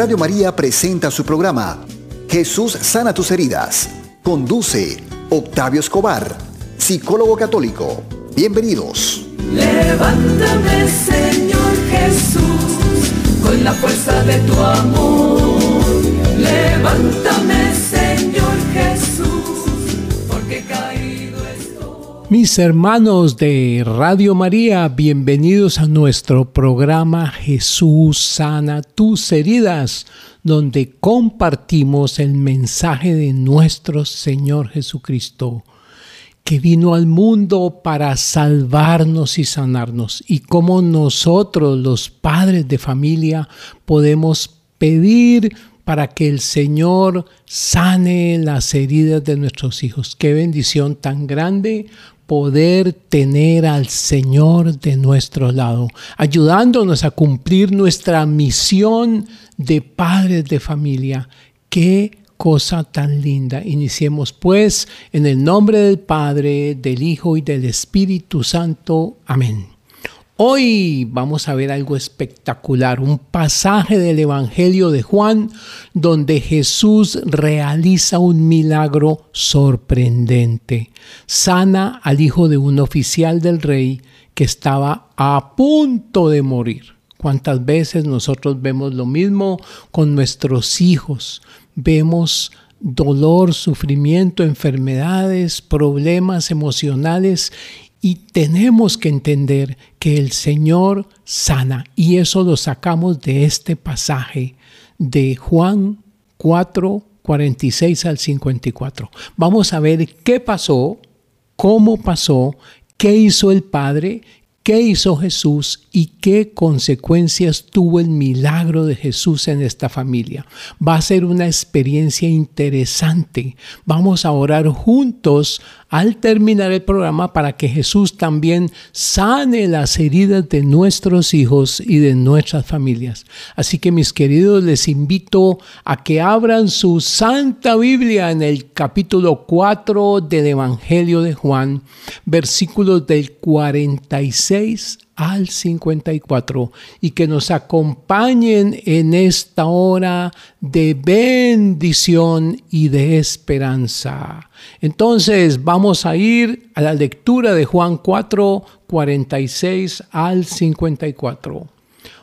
Radio María presenta su programa Jesús sana tus heridas. Conduce Octavio Escobar, psicólogo católico. Bienvenidos. Levántame, Señor Jesús, con la fuerza de tu amor. Levántame, Mis hermanos de Radio María, bienvenidos a nuestro programa Jesús sana tus heridas, donde compartimos el mensaje de nuestro Señor Jesucristo que vino al mundo para salvarnos y sanarnos, y cómo nosotros, los padres de familia, podemos pedir para que el Señor sane las heridas de nuestros hijos. Qué bendición tan grande poder tener al Señor de nuestro lado, ayudándonos a cumplir nuestra misión de padres de familia. Qué cosa tan linda. Iniciemos pues en el nombre del Padre, del Hijo y del Espíritu Santo. Amén. Hoy vamos a ver algo espectacular, un pasaje del Evangelio de Juan donde Jesús realiza un milagro sorprendente. Sana al hijo de un oficial del rey que estaba a punto de morir. ¿Cuántas veces nosotros vemos lo mismo con nuestros hijos? Vemos dolor, sufrimiento, enfermedades, problemas emocionales y tenemos que entender que el Señor sana y eso lo sacamos de este pasaje de Juan 4, 46 al 54. Vamos a ver qué pasó, cómo pasó, qué hizo el Padre qué hizo Jesús y qué consecuencias tuvo el milagro de Jesús en esta familia. Va a ser una experiencia interesante. Vamos a orar juntos al terminar el programa para que Jesús también sane las heridas de nuestros hijos y de nuestras familias. Así que mis queridos, les invito a que abran su Santa Biblia en el capítulo 4 del Evangelio de Juan, versículos del 46 al 54 y que nos acompañen en esta hora de bendición y de esperanza. Entonces vamos a ir a la lectura de Juan 4, 46 al 54.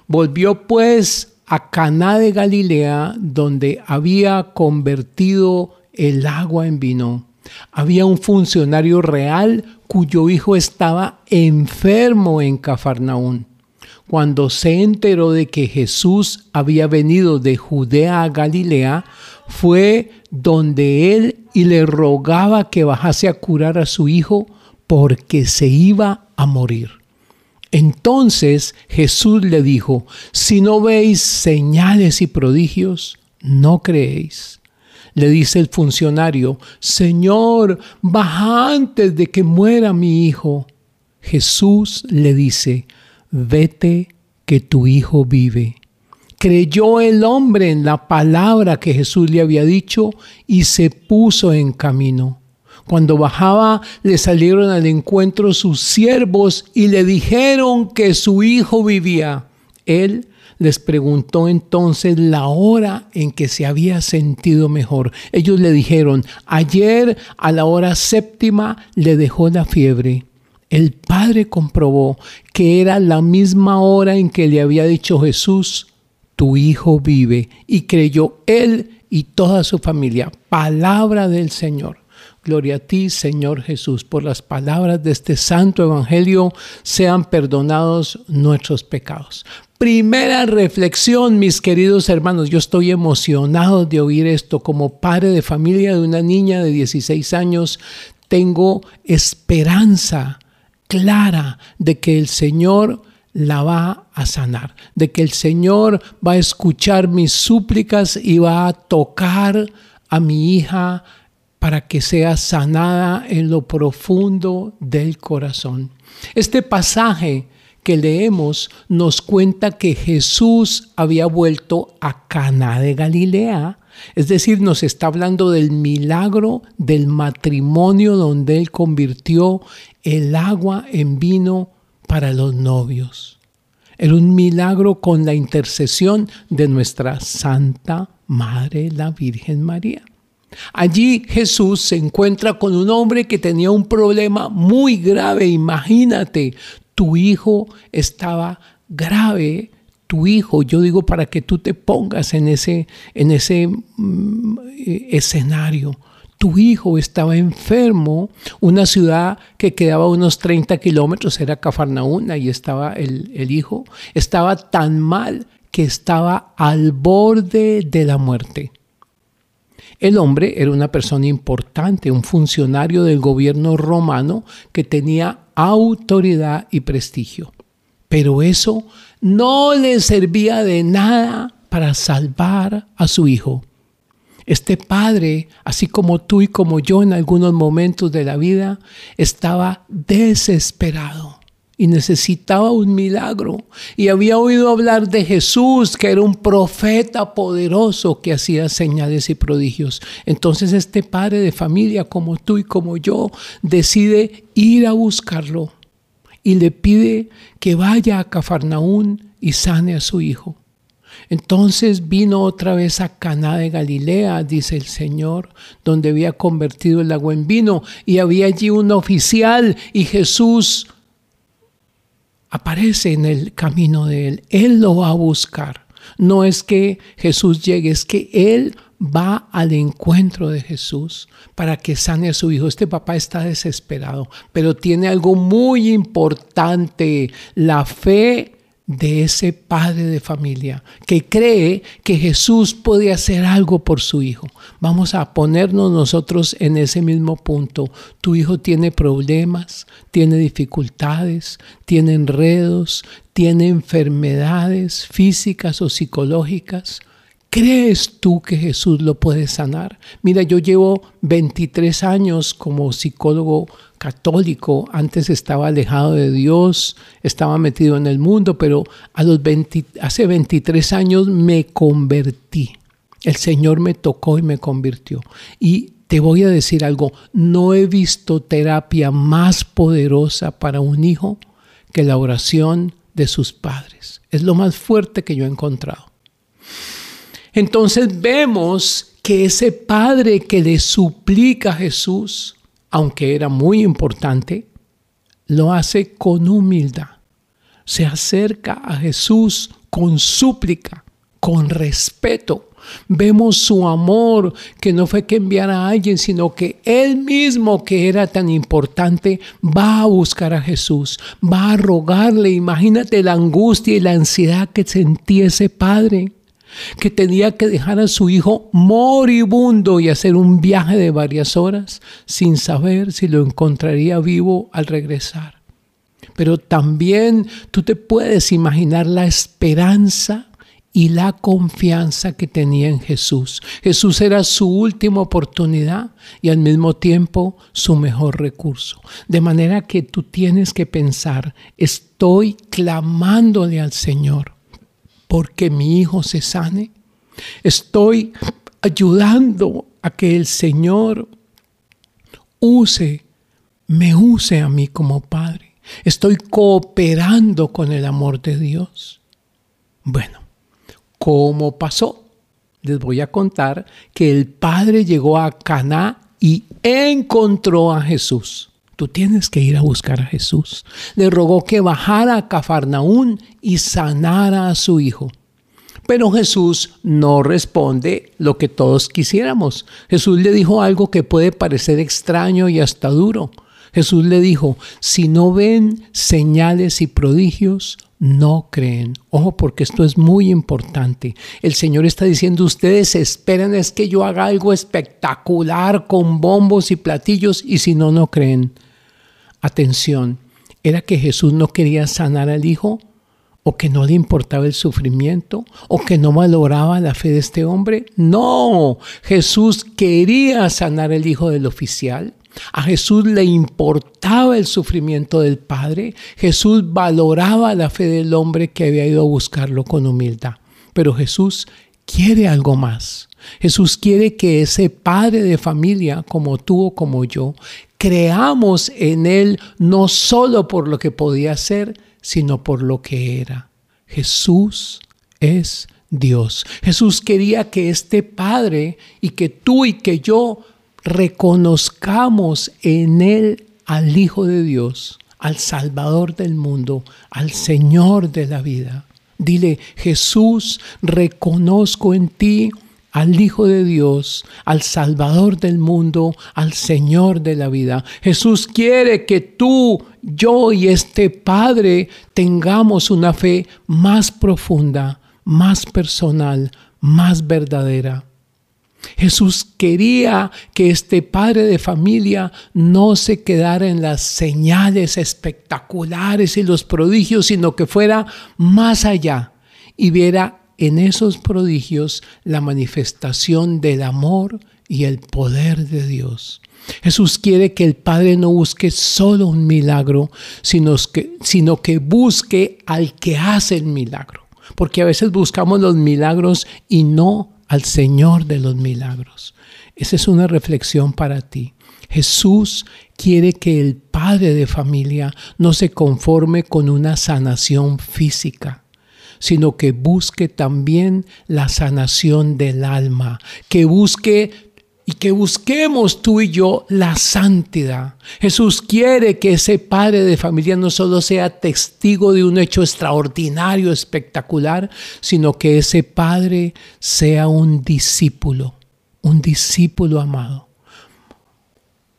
Volvió pues a Caná de Galilea, donde había convertido el agua en vino. Había un funcionario real cuyo hijo estaba enfermo en Cafarnaún. Cuando se enteró de que Jesús había venido de Judea a Galilea, fue donde él y le rogaba que bajase a curar a su hijo porque se iba a morir. Entonces Jesús le dijo, si no veis señales y prodigios, no creéis. Le dice el funcionario, Señor, baja antes de que muera mi hijo. Jesús le dice, vete que tu hijo vive. Creyó el hombre en la palabra que Jesús le había dicho y se puso en camino. Cuando bajaba le salieron al encuentro sus siervos y le dijeron que su hijo vivía. Él les preguntó entonces la hora en que se había sentido mejor. Ellos le dijeron, ayer a la hora séptima le dejó la fiebre. El padre comprobó que era la misma hora en que le había dicho Jesús, tu hijo vive, y creyó él y toda su familia. Palabra del Señor. Gloria a ti, Señor Jesús, por las palabras de este santo evangelio sean perdonados nuestros pecados. Primera reflexión, mis queridos hermanos, yo estoy emocionado de oír esto como padre de familia de una niña de 16 años. Tengo esperanza clara de que el Señor la va a sanar, de que el Señor va a escuchar mis súplicas y va a tocar a mi hija para que sea sanada en lo profundo del corazón. Este pasaje que leemos nos cuenta que Jesús había vuelto a Cana de Galilea, es decir, nos está hablando del milagro del matrimonio donde él convirtió el agua en vino para los novios. Era un milagro con la intercesión de nuestra Santa Madre, la Virgen María. Allí Jesús se encuentra con un hombre que tenía un problema muy grave. Imagínate, tu hijo estaba grave, tu hijo, yo digo para que tú te pongas en ese, en ese mm, eh, escenario. Tu hijo estaba enfermo, una ciudad que quedaba a unos 30 kilómetros, era Cafarnaúna, y estaba el, el hijo, estaba tan mal que estaba al borde de la muerte. El hombre era una persona importante, un funcionario del gobierno romano que tenía autoridad y prestigio. Pero eso no le servía de nada para salvar a su hijo. Este padre, así como tú y como yo en algunos momentos de la vida, estaba desesperado y necesitaba un milagro. Y había oído hablar de Jesús, que era un profeta poderoso que hacía señales y prodigios. Entonces este padre de familia, como tú y como yo, decide ir a buscarlo y le pide que vaya a Cafarnaún y sane a su hijo. Entonces vino otra vez a Caná de Galilea, dice el Señor, donde había convertido el agua en vino y había allí un oficial y Jesús aparece en el camino de él. Él lo va a buscar. No es que Jesús llegue, es que Él va al encuentro de Jesús para que sane a su hijo. Este papá está desesperado, pero tiene algo muy importante, la fe de ese padre de familia que cree que Jesús puede hacer algo por su hijo. Vamos a ponernos nosotros en ese mismo punto. Tu hijo tiene problemas, tiene dificultades, tiene enredos, tiene enfermedades físicas o psicológicas. ¿Crees tú que Jesús lo puede sanar? Mira, yo llevo 23 años como psicólogo católico, antes estaba alejado de Dios, estaba metido en el mundo, pero a los hace 23 años me convertí. El Señor me tocó y me convirtió. Y te voy a decir algo, no he visto terapia más poderosa para un hijo que la oración de sus padres. Es lo más fuerte que yo he encontrado. Entonces vemos que ese padre que le suplica a Jesús, aunque era muy importante, lo hace con humildad. Se acerca a Jesús con súplica, con respeto. Vemos su amor, que no fue que enviara a alguien, sino que él mismo, que era tan importante, va a buscar a Jesús, va a rogarle. Imagínate la angustia y la ansiedad que sentía ese padre que tenía que dejar a su hijo moribundo y hacer un viaje de varias horas sin saber si lo encontraría vivo al regresar. Pero también tú te puedes imaginar la esperanza y la confianza que tenía en Jesús. Jesús era su última oportunidad y al mismo tiempo su mejor recurso. De manera que tú tienes que pensar, estoy clamándole al Señor porque mi hijo se sane. Estoy ayudando a que el Señor use, me use a mí como Padre. Estoy cooperando con el amor de Dios. Bueno, ¿cómo pasó? Les voy a contar que el Padre llegó a Caná y encontró a Jesús. Tú tienes que ir a buscar a Jesús. Le rogó que bajara a Cafarnaún y sanara a su hijo. Pero Jesús no responde lo que todos quisiéramos. Jesús le dijo algo que puede parecer extraño y hasta duro. Jesús le dijo, si no ven señales y prodigios, no creen. Ojo, porque esto es muy importante. El Señor está diciendo, ustedes esperan es que yo haga algo espectacular con bombos y platillos y si no, no creen atención, era que Jesús no quería sanar al hijo o que no le importaba el sufrimiento o que no valoraba la fe de este hombre. No, Jesús quería sanar al hijo del oficial. A Jesús le importaba el sufrimiento del Padre. Jesús valoraba la fe del hombre que había ido a buscarlo con humildad. Pero Jesús quiere algo más. Jesús quiere que ese padre de familia, como tú o como yo, creamos en Él no solo por lo que podía ser, sino por lo que era. Jesús es Dios. Jesús quería que este Padre y que tú y que yo reconozcamos en Él al Hijo de Dios, al Salvador del mundo, al Señor de la vida. Dile, Jesús, reconozco en ti al Hijo de Dios, al Salvador del mundo, al Señor de la vida. Jesús quiere que tú, yo y este Padre tengamos una fe más profunda, más personal, más verdadera. Jesús quería que este padre de familia no se quedara en las señales espectaculares y los prodigios, sino que fuera más allá y viera en esos prodigios la manifestación del amor y el poder de Dios. Jesús quiere que el Padre no busque solo un milagro, sino que, sino que busque al que hace el milagro. Porque a veces buscamos los milagros y no al Señor de los milagros. Esa es una reflexión para ti. Jesús quiere que el padre de familia no se conforme con una sanación física, sino que busque también la sanación del alma, que busque y que busquemos tú y yo la santidad. Jesús quiere que ese padre de familia no solo sea testigo de un hecho extraordinario, espectacular, sino que ese padre sea un discípulo, un discípulo amado.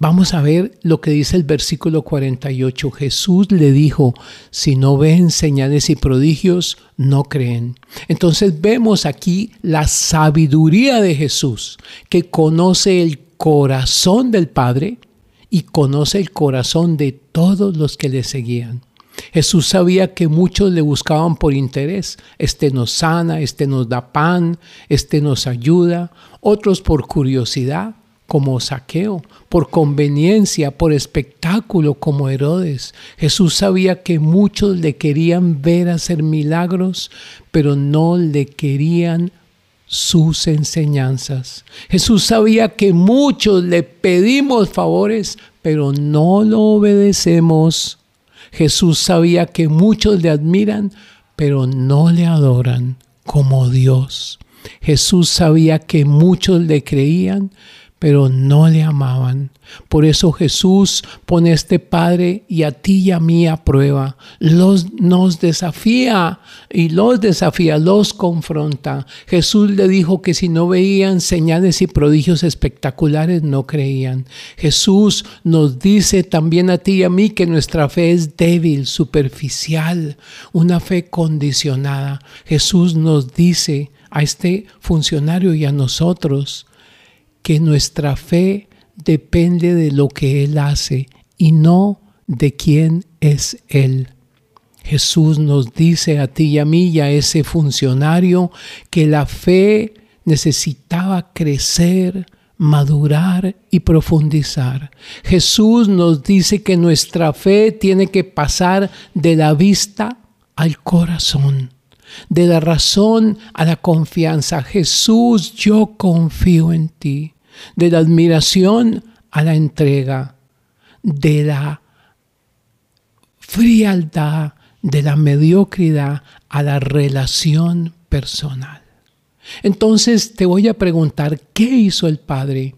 Vamos a ver lo que dice el versículo 48. Jesús le dijo, si no ven señales y prodigios, no creen. Entonces vemos aquí la sabiduría de Jesús, que conoce el corazón del Padre y conoce el corazón de todos los que le seguían. Jesús sabía que muchos le buscaban por interés. Este nos sana, este nos da pan, este nos ayuda, otros por curiosidad como saqueo, por conveniencia, por espectáculo como Herodes. Jesús sabía que muchos le querían ver hacer milagros, pero no le querían sus enseñanzas. Jesús sabía que muchos le pedimos favores, pero no lo obedecemos. Jesús sabía que muchos le admiran, pero no le adoran como Dios. Jesús sabía que muchos le creían, pero no le amaban. Por eso Jesús pone a este Padre y a ti y a mí a prueba. Los, nos desafía y los desafía, los confronta. Jesús le dijo que si no veían señales y prodigios espectaculares, no creían. Jesús nos dice también a ti y a mí que nuestra fe es débil, superficial, una fe condicionada. Jesús nos dice a este funcionario y a nosotros, que nuestra fe depende de lo que Él hace y no de quién es Él. Jesús nos dice a ti y a mí y a ese funcionario que la fe necesitaba crecer, madurar y profundizar. Jesús nos dice que nuestra fe tiene que pasar de la vista al corazón, de la razón a la confianza. Jesús, yo confío en ti de la admiración a la entrega, de la frialdad, de la mediocridad a la relación personal. Entonces te voy a preguntar, ¿qué hizo el Padre?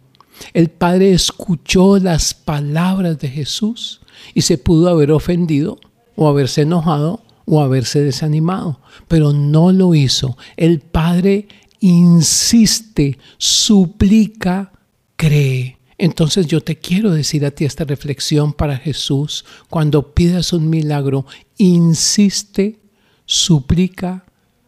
El Padre escuchó las palabras de Jesús y se pudo haber ofendido o haberse enojado o haberse desanimado, pero no lo hizo. El Padre insiste, suplica, cree. Entonces yo te quiero decir a ti esta reflexión para Jesús. Cuando pidas un milagro, insiste, suplica,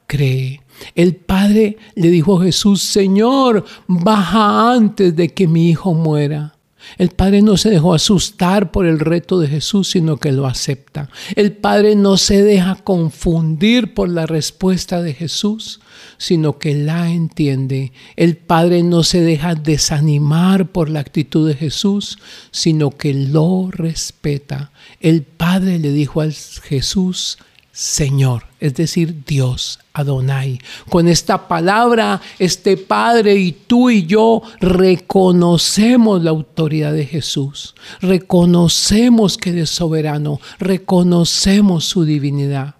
cree. El Padre le dijo a Jesús, Señor, baja antes de que mi hijo muera. El Padre no se dejó asustar por el reto de Jesús, sino que lo acepta. El Padre no se deja confundir por la respuesta de Jesús, sino que la entiende. El Padre no se deja desanimar por la actitud de Jesús, sino que lo respeta. El Padre le dijo a Jesús, Señor, es decir, Dios, Adonai. Con esta palabra, este Padre y tú y yo reconocemos la autoridad de Jesús, reconocemos que es soberano, reconocemos su divinidad.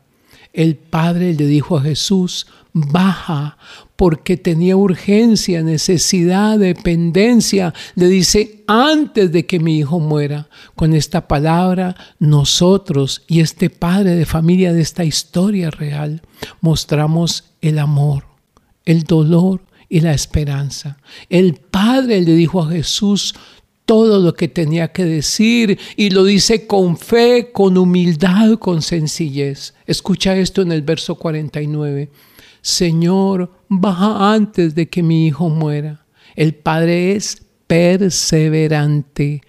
El Padre le dijo a Jesús, baja, porque tenía urgencia, necesidad, dependencia. Le dice, antes de que mi hijo muera. Con esta palabra, nosotros y este padre de familia de esta historia real, mostramos el amor, el dolor y la esperanza. El Padre le dijo a Jesús, todo lo que tenía que decir y lo dice con fe, con humildad, con sencillez. Escucha esto en el verso 49. Señor, baja antes de que mi hijo muera. El Padre es perseverante.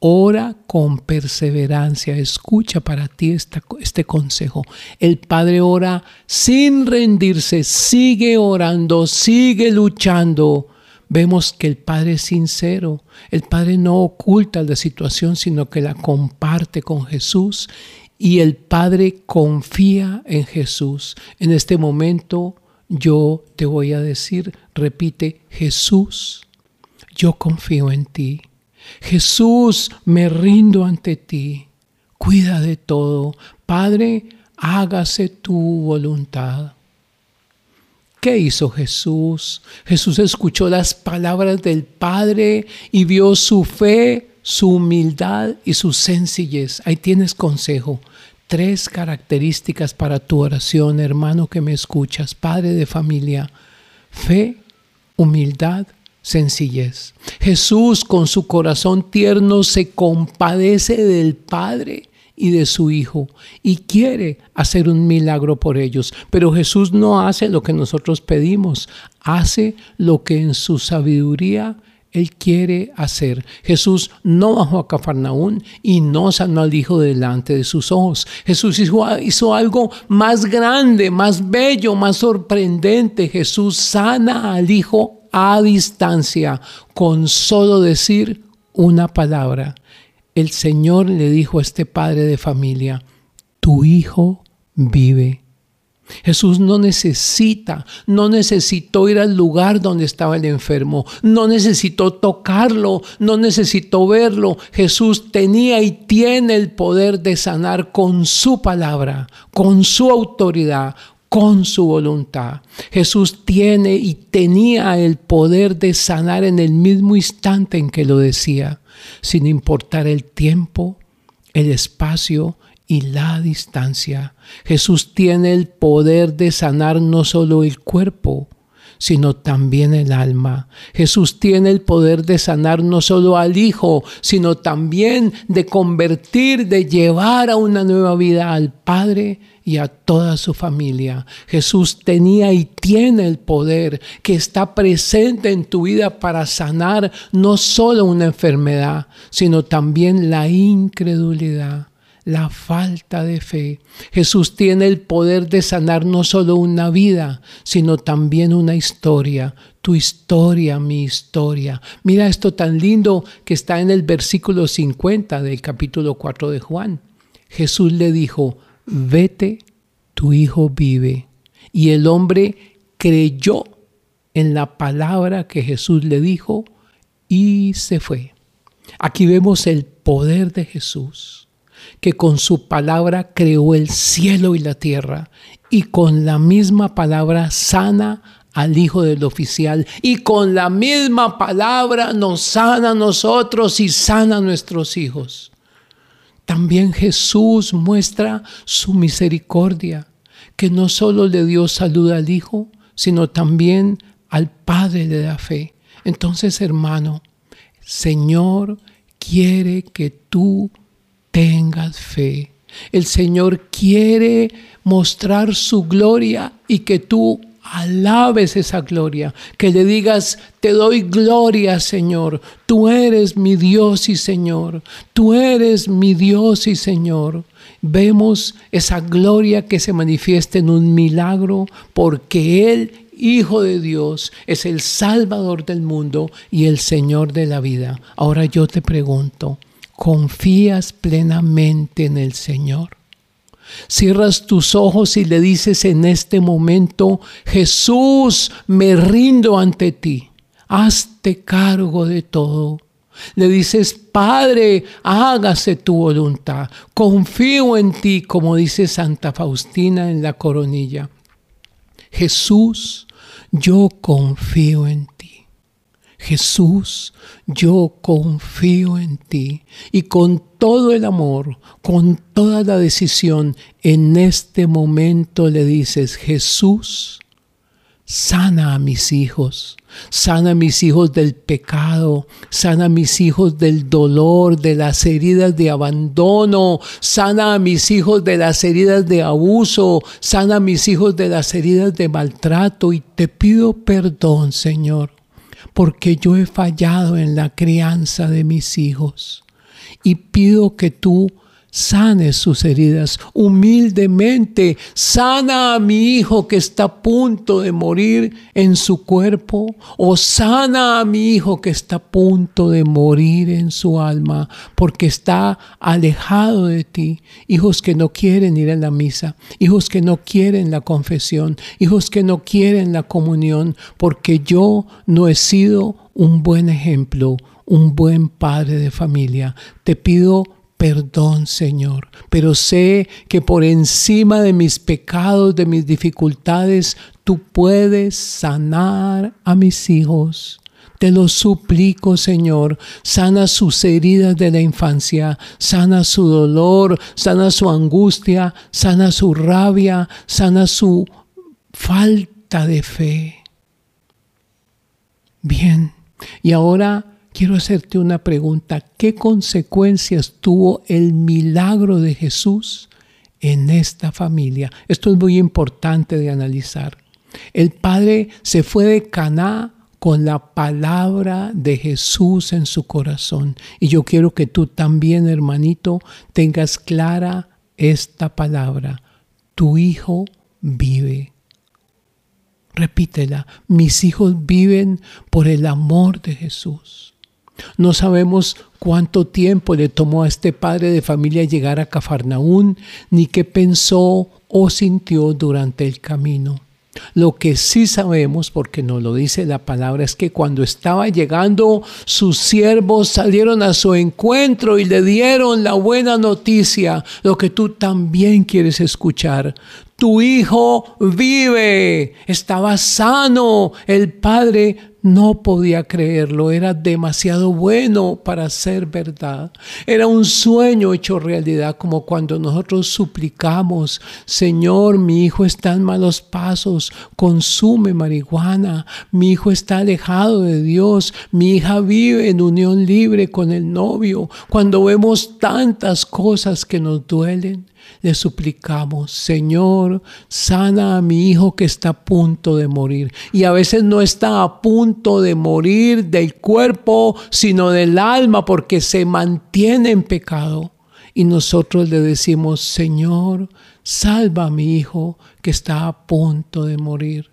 Ora con perseverancia. Escucha para ti este consejo. El Padre ora sin rendirse, sigue orando, sigue luchando vemos que el Padre es sincero, el Padre no oculta la situación, sino que la comparte con Jesús y el Padre confía en Jesús. En este momento yo te voy a decir, repite, Jesús, yo confío en ti. Jesús, me rindo ante ti. Cuida de todo. Padre, hágase tu voluntad. ¿Qué hizo Jesús? Jesús escuchó las palabras del Padre y vio su fe, su humildad y su sencillez. Ahí tienes consejo. Tres características para tu oración, hermano que me escuchas, padre de familia. Fe, humildad, sencillez. Jesús con su corazón tierno se compadece del Padre y de su Hijo y quiere hacer un milagro por ellos. Pero Jesús no hace lo que nosotros pedimos, hace lo que en su sabiduría él quiere hacer. Jesús no bajó a Cafarnaún y no sanó al Hijo delante de sus ojos. Jesús hizo, hizo, algo más grande, más bello, más sorprendente. Jesús sana al Hijo a distancia con solo decir una palabra el Señor le dijo a este padre de familia, tu hijo vive. Jesús no necesita, no necesitó ir al lugar donde estaba el enfermo, no necesitó tocarlo, no necesitó verlo. Jesús tenía y tiene el poder de sanar con su palabra, con su autoridad, con su voluntad. Jesús tiene y tenía el poder de sanar en el mismo instante en que lo decía sin importar el tiempo, el espacio y la distancia. Jesús tiene el poder de sanar no solo el cuerpo, sino también el alma. Jesús tiene el poder de sanar no solo al Hijo, sino también de convertir, de llevar a una nueva vida al Padre y a toda su familia. Jesús tenía y tiene el poder que está presente en tu vida para sanar no solo una enfermedad, sino también la incredulidad la falta de fe. Jesús tiene el poder de sanar no solo una vida, sino también una historia. Tu historia, mi historia. Mira esto tan lindo que está en el versículo 50 del capítulo 4 de Juan. Jesús le dijo, vete, tu hijo vive. Y el hombre creyó en la palabra que Jesús le dijo y se fue. Aquí vemos el poder de Jesús, que con su palabra creó el cielo y la tierra y con la misma palabra sana al hijo del oficial y con la misma palabra nos sana a nosotros y sana a nuestros hijos. También Jesús muestra su misericordia, que no solo le dio salud al Hijo, sino también al Padre de la fe. Entonces, hermano, Señor quiere que tú tengas fe. El Señor quiere mostrar su gloria y que tú alabes esa gloria, que le digas, te doy gloria, Señor, tú eres mi Dios y Señor, tú eres mi Dios y Señor. Vemos esa gloria que se manifiesta en un milagro porque Él, Hijo de Dios, es el Salvador del mundo y el Señor de la vida. Ahora yo te pregunto, ¿confías plenamente en el Señor? Cierras tus ojos y le dices en este momento, Jesús, me rindo ante ti. Hazte cargo de todo. Le dices, Padre, hágase tu voluntad. Confío en ti, como dice Santa Faustina en la coronilla. Jesús, yo confío en ti. Jesús, yo confío en ti y con todo el amor, con toda la decisión, en este momento le dices, Jesús, sana a mis hijos, sana a mis hijos del pecado, sana a mis hijos del dolor, de las heridas de abandono, sana a mis hijos de las heridas de abuso, sana a mis hijos de las heridas de maltrato y te pido perdón, Señor porque yo he fallado en la crianza de mis hijos. Y pido que tú sanes sus heridas humildemente. Sana a mi hijo que está a punto de morir en su cuerpo o sana a mi hijo que está a punto de morir en su alma porque está alejado de ti. Hijos que no quieren ir a la misa, hijos que no quieren la confesión, hijos que no quieren la comunión porque yo no he sido un buen ejemplo, un buen padre de familia. Te pido perdón, Señor, pero sé que por encima de mis pecados, de mis dificultades, tú puedes sanar a mis hijos. Te lo suplico, Señor, sana sus heridas de la infancia, sana su dolor, sana su angustia, sana su rabia, sana su falta de fe. Bien, y ahora quiero hacerte una pregunta. ¿Qué consecuencias tuvo el milagro de Jesús en esta familia? Esto es muy importante de analizar. El padre se fue de Caná con la palabra de Jesús en su corazón. Y yo quiero que tú también, hermanito, tengas clara esta palabra. Tu hijo vive. Repítela, mis hijos viven por el amor de Jesús. No sabemos cuánto tiempo le tomó a este padre de familia llegar a Cafarnaún, ni qué pensó o sintió durante el camino. Lo que sí sabemos, porque nos lo dice la palabra, es que cuando estaba llegando, sus siervos salieron a su encuentro y le dieron la buena noticia, lo que tú también quieres escuchar. Tu hijo vive, estaba sano. El padre no podía creerlo, era demasiado bueno para ser verdad. Era un sueño hecho realidad, como cuando nosotros suplicamos, Señor, mi hijo está en malos pasos, consume marihuana, mi hijo está alejado de Dios, mi hija vive en unión libre con el novio. Cuando vemos tantas cosas que nos duelen, le suplicamos, Señor, sana a mi hijo que está a punto de morir. Y a veces no está a punto de morir del cuerpo, sino del alma, porque se mantiene en pecado. Y nosotros le decimos, Señor, salva a mi hijo que está a punto de morir.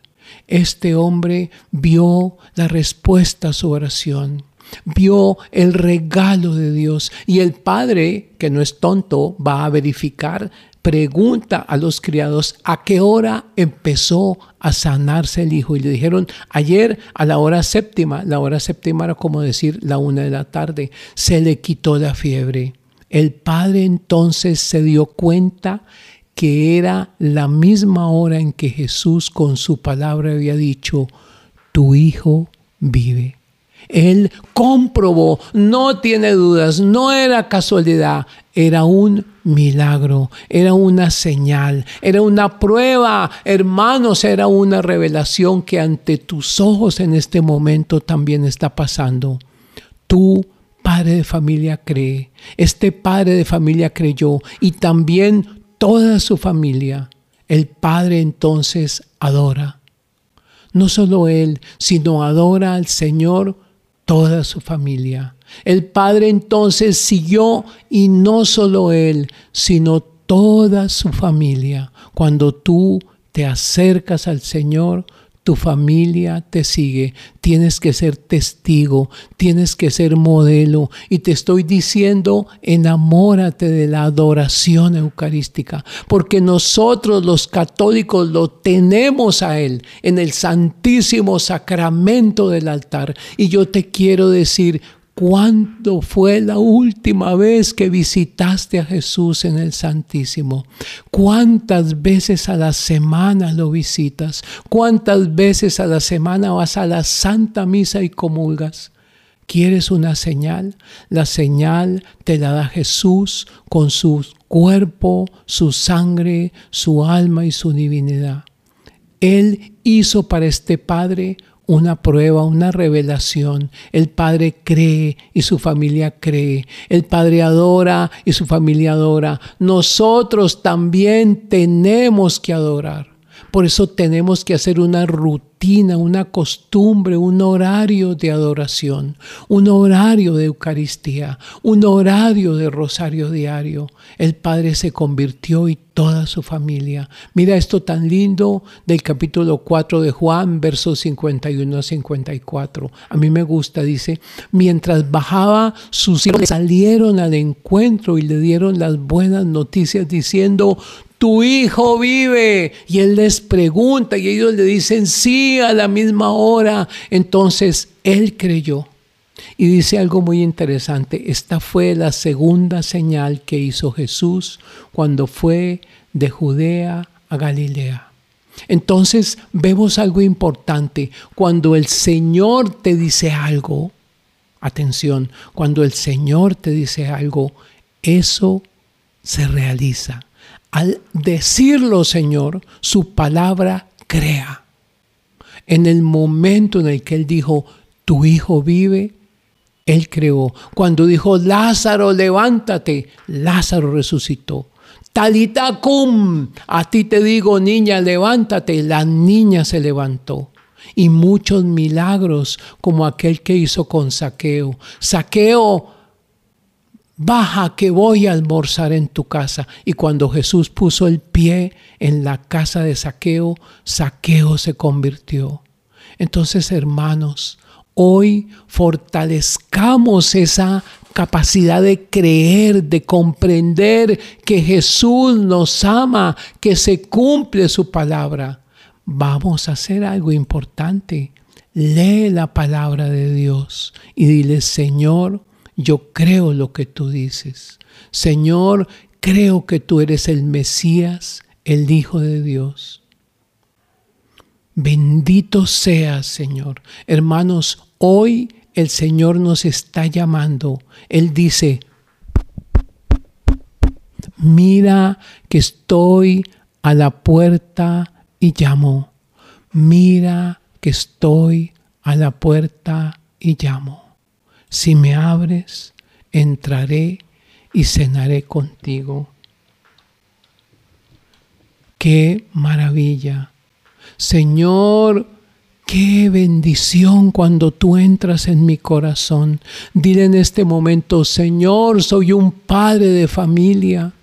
Este hombre vio la respuesta a su oración vio el regalo de Dios. Y el padre, que no es tonto, va a verificar, pregunta a los criados a qué hora empezó a sanarse el hijo. Y le dijeron, ayer a la hora séptima, la hora séptima era como decir la una de la tarde, se le quitó la fiebre. El padre entonces se dio cuenta que era la misma hora en que Jesús con su palabra había dicho, tu hijo vive. Él comprobó, no tiene dudas, no era casualidad, era un milagro, era una señal, era una prueba, hermanos, era una revelación que ante tus ojos en este momento también está pasando. Tú, padre de familia, cree, este padre de familia creyó y también toda su familia. El padre entonces adora. No solo él, sino adora al Señor toda su familia. El padre entonces siguió y no solo él, sino toda su familia. Cuando tú te acercas al Señor, tu familia te sigue, tienes que ser testigo, tienes que ser modelo. Y te estoy diciendo, enamórate de la adoración eucarística, porque nosotros los católicos lo tenemos a Él en el santísimo sacramento del altar. Y yo te quiero decir, ¿Cuándo fue la última vez que visitaste a Jesús en el Santísimo? ¿Cuántas veces a la semana lo visitas? ¿Cuántas veces a la semana vas a la Santa Misa y comulgas? ¿Quieres una señal? La señal te la da Jesús con su cuerpo, su sangre, su alma y su divinidad. Él hizo para este Padre una prueba, una revelación. El Padre cree y su familia cree. El Padre adora y su familia adora. Nosotros también tenemos que adorar. Por eso tenemos que hacer una rutina, una costumbre, un horario de adoración, un horario de Eucaristía, un horario de rosario diario. El Padre se convirtió y toda su familia. Mira esto tan lindo del capítulo 4 de Juan, versos 51 a 54. A mí me gusta, dice, mientras bajaba, sus hijos salieron al encuentro y le dieron las buenas noticias diciendo, tu hijo vive. Y él les pregunta y ellos le dicen sí a la misma hora. Entonces él creyó. Y dice algo muy interesante, esta fue la segunda señal que hizo Jesús cuando fue de Judea a Galilea. Entonces vemos algo importante, cuando el Señor te dice algo, atención, cuando el Señor te dice algo, eso se realiza. Al decirlo, Señor, su palabra crea. En el momento en el que Él dijo, tu hijo vive, Él creó. Cuando dijo, Lázaro, levántate, Lázaro resucitó. Talita cum, a ti te digo, niña, levántate. La niña se levantó. Y muchos milagros como aquel que hizo con Saqueo. Saqueo baja que voy a almorzar en tu casa. Y cuando Jesús puso el pie en la casa de Saqueo, Saqueo se convirtió. Entonces, hermanos, hoy fortalezcamos esa capacidad de creer, de comprender que Jesús nos ama, que se cumple su palabra. Vamos a hacer algo importante. Lee la palabra de Dios y dile, Señor, yo creo lo que tú dices. Señor, creo que tú eres el Mesías, el Hijo de Dios. Bendito seas, Señor. Hermanos, hoy el Señor nos está llamando. Él dice, mira que estoy a la puerta y llamo. Mira que estoy a la puerta y llamo. Si me abres, entraré y cenaré contigo. Qué maravilla. Señor, qué bendición cuando tú entras en mi corazón. Dile en este momento, Señor, soy un padre de familia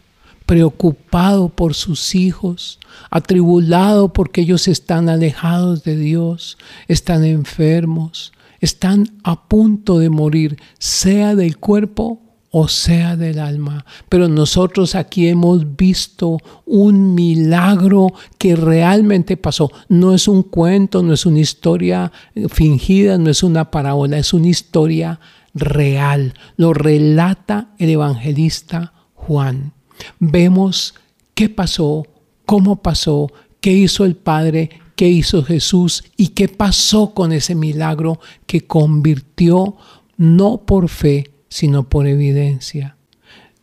preocupado por sus hijos, atribulado porque ellos están alejados de Dios, están enfermos, están a punto de morir, sea del cuerpo o sea del alma. Pero nosotros aquí hemos visto un milagro que realmente pasó. No es un cuento, no es una historia fingida, no es una parábola, es una historia real. Lo relata el evangelista Juan. Vemos qué pasó, cómo pasó, qué hizo el Padre, qué hizo Jesús y qué pasó con ese milagro que convirtió no por fe, sino por evidencia.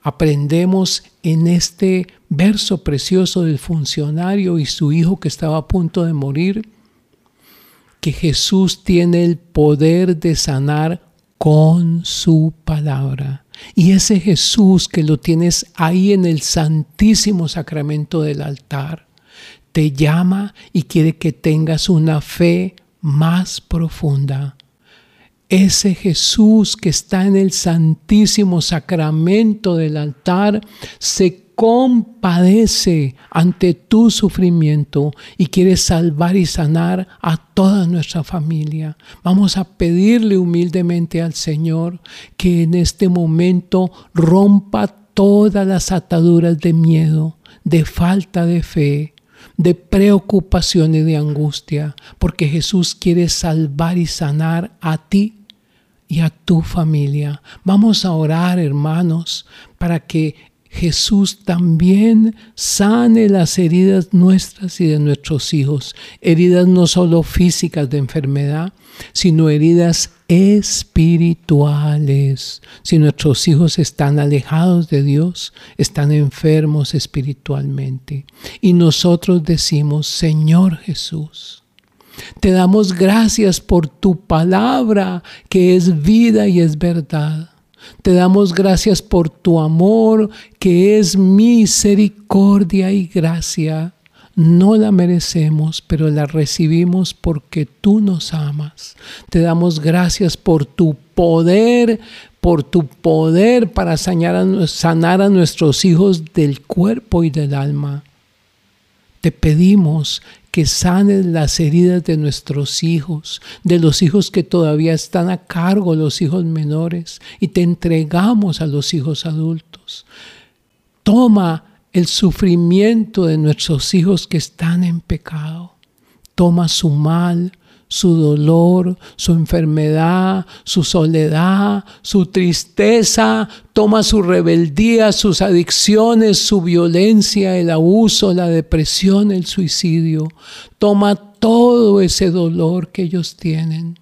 Aprendemos en este verso precioso del funcionario y su hijo que estaba a punto de morir, que Jesús tiene el poder de sanar con su palabra. Y ese Jesús que lo tienes ahí en el santísimo sacramento del altar, te llama y quiere que tengas una fe más profunda. Ese Jesús que está en el santísimo sacramento del altar se compadece ante tu sufrimiento y quiere salvar y sanar a toda nuestra familia. Vamos a pedirle humildemente al Señor que en este momento rompa todas las ataduras de miedo, de falta de fe, de preocupación y de angustia, porque Jesús quiere salvar y sanar a ti y a tu familia. Vamos a orar, hermanos, para que Jesús también sane las heridas nuestras y de nuestros hijos. Heridas no solo físicas de enfermedad, sino heridas espirituales. Si nuestros hijos están alejados de Dios, están enfermos espiritualmente. Y nosotros decimos, Señor Jesús, te damos gracias por tu palabra que es vida y es verdad. Te damos gracias por tu amor que es misericordia y gracia. No la merecemos, pero la recibimos porque tú nos amas. Te damos gracias por tu poder, por tu poder para sanar a, nuestros hijos del cuerpo y del alma. Te pedimos que sanes las heridas de nuestros hijos, de los hijos que todavía están a cargo, los hijos menores, y te entregamos a los hijos adultos. Toma el sufrimiento de nuestros hijos que están en pecado. Toma su mal, su dolor, su enfermedad, su soledad, su tristeza, toma su rebeldía, sus adicciones, su violencia, el abuso, la depresión, el suicidio. Toma todo ese dolor que ellos tienen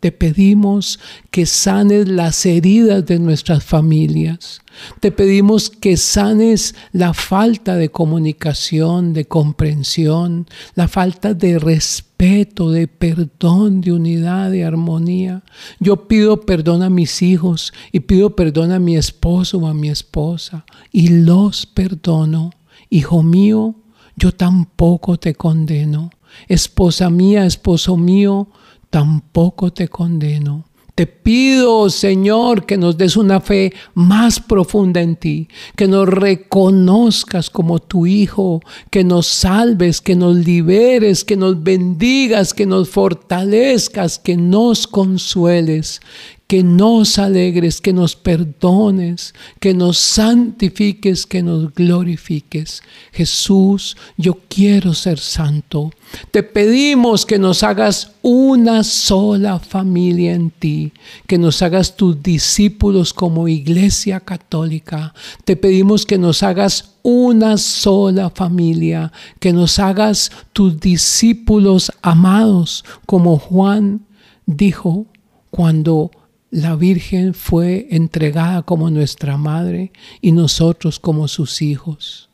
te pedimos que sanes las heridas de nuestras familias. Te pedimos que sanes la falta de comunicación, de comprensión, la falta de respeto, de perdón, de unidad, de armonía. Yo pido perdón a mis hijos y pido perdón a mi esposo o a mi esposa y los perdono. Hijo mío, yo tampoco te condeno. Esposa mía, esposo mío, tampoco te condeno. Te pido, Señor, que nos des una fe más profunda en ti, que nos reconozcas como tu Hijo, que nos salves, que nos liberes, que nos bendigas, que nos fortalezcas, que nos consueles, que nos alegres, que nos perdones, que nos santifiques, que nos glorifiques. Jesús, yo quiero ser santo. Te pedimos que nos hagas una sola familia en ti, que nos hagas tus discípulos como iglesia católica. Te pedimos que nos hagas una sola familia, que nos hagas tus discípulos amados, como Juan dijo cuando la Virgen fue entregada como nuestra madre y nosotros como sus hijos.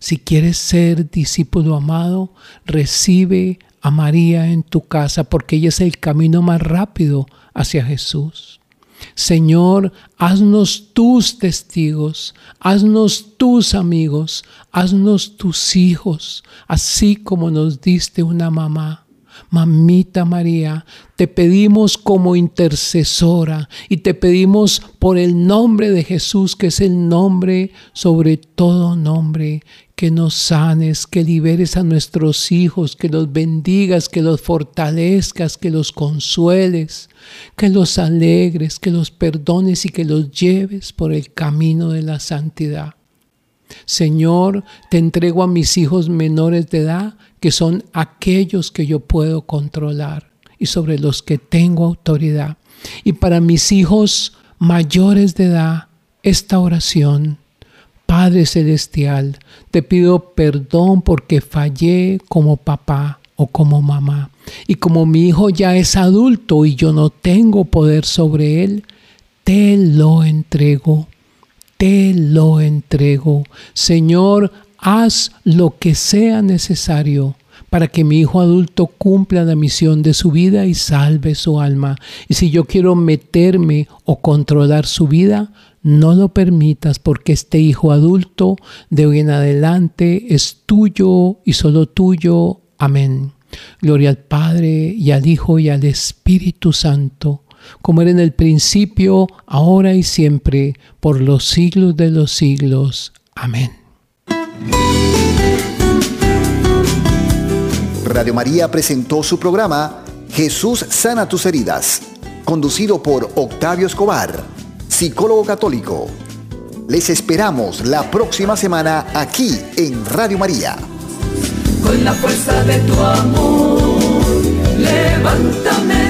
Si quieres ser discípulo amado, recibe a María en tu casa porque ella es el camino más rápido hacia Jesús. Señor, haznos tus testigos, haznos tus amigos, haznos tus hijos, así como nos diste una mamá. Mamita María, te pedimos como intercesora y te pedimos por el nombre de Jesús, que es el nombre sobre todo nombre, que nos sanes, que liberes a nuestros hijos, que los bendigas, que los fortalezcas, que los consueles, que los alegres, que los perdones y que los lleves por el camino de la santidad. Señor, te entrego a mis hijos menores de edad, que son aquellos que yo puedo controlar y sobre los que tengo autoridad. Y para mis hijos mayores de edad, esta oración. Padre Celestial, te pido perdón porque fallé como papá o como mamá. Y como mi hijo ya es adulto y yo no tengo poder sobre él, te lo entrego te lo entrego. Señor, haz lo que sea necesario para que mi hijo adulto cumpla la misión de su vida y salve su alma. Y si yo quiero meterme o controlar su vida, no lo permitas porque este hijo adulto de hoy en adelante es tuyo y solo tuyo. Amén. Gloria al Padre y al Hijo y al Espíritu Santo como era en el principio, ahora y siempre, por los siglos de los siglos. Amén. Radio María presentó su programa Jesús sana tus heridas, conducido por Octavio Escobar, psicólogo católico. Les esperamos la próxima semana aquí en Radio María. Con la fuerza de tu amor, levántame